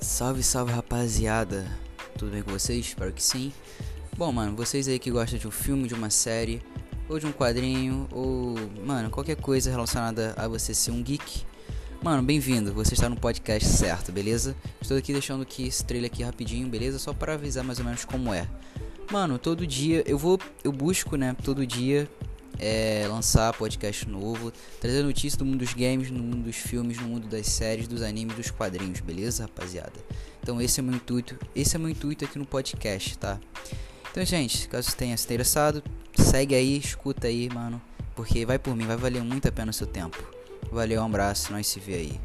Salve, salve rapaziada, tudo bem com vocês? Espero que sim. Bom, mano, vocês aí que gostam de um filme, de uma série, ou de um quadrinho, ou, mano, qualquer coisa relacionada a você ser um geek, mano, bem-vindo, você está no podcast certo, beleza? Estou aqui deixando aqui esse trailer aqui rapidinho, beleza? Só para avisar mais ou menos como é. Mano, todo dia eu vou, eu busco, né, todo dia é, lançar podcast novo, trazer notícias do mundo dos games, no mundo dos filmes, no mundo das séries, dos animes, dos quadrinhos, beleza, rapaziada? Então esse é meu intuito, esse é meu intuito aqui no podcast, tá? Então, gente, caso tenha se interessado, segue aí, escuta aí, mano, porque vai por mim, vai valer muito a pena o seu tempo. Valeu, um abraço, nós se vê aí.